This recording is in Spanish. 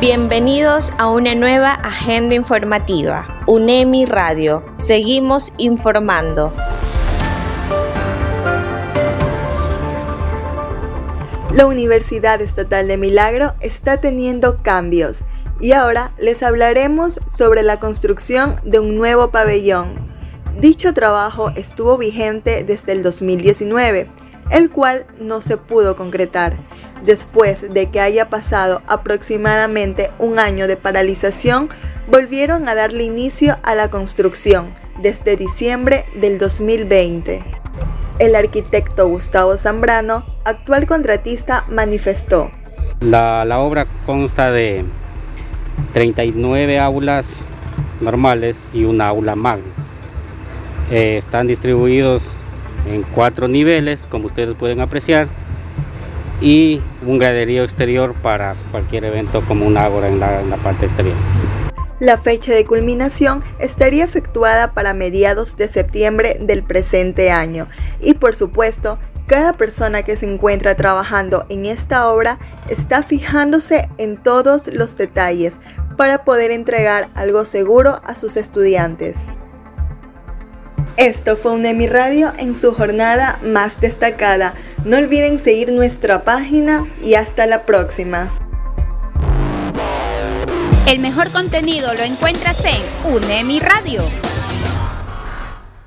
Bienvenidos a una nueva agenda informativa. UNEMI Radio. Seguimos informando. La Universidad Estatal de Milagro está teniendo cambios y ahora les hablaremos sobre la construcción de un nuevo pabellón. Dicho trabajo estuvo vigente desde el 2019, el cual no se pudo concretar, después de que haya pasado aproximadamente un año de paralización, volvieron a darle inicio a la construcción desde diciembre del 2020. El arquitecto Gustavo Zambrano, actual contratista, manifestó. La, obra consta de 39 aulas normales y una aula magna. Eh, están distribuidos en cuatro niveles, como ustedes pueden apreciar, y un graderío exterior para cualquier evento como un ágora en la parte exterior. La fecha de culminación estaría efectuada para mediados de septiembre del presente año y por supuesto, cada persona que se encuentra trabajando en esta obra está fijándose en todos los detalles para poder entregar algo seguro a sus estudiantes. Esto fue un Emi Radio en su jornada más destacada. No olviden seguir nuestra página y hasta la próxima. El mejor contenido lo encuentras en UNEMI Radio.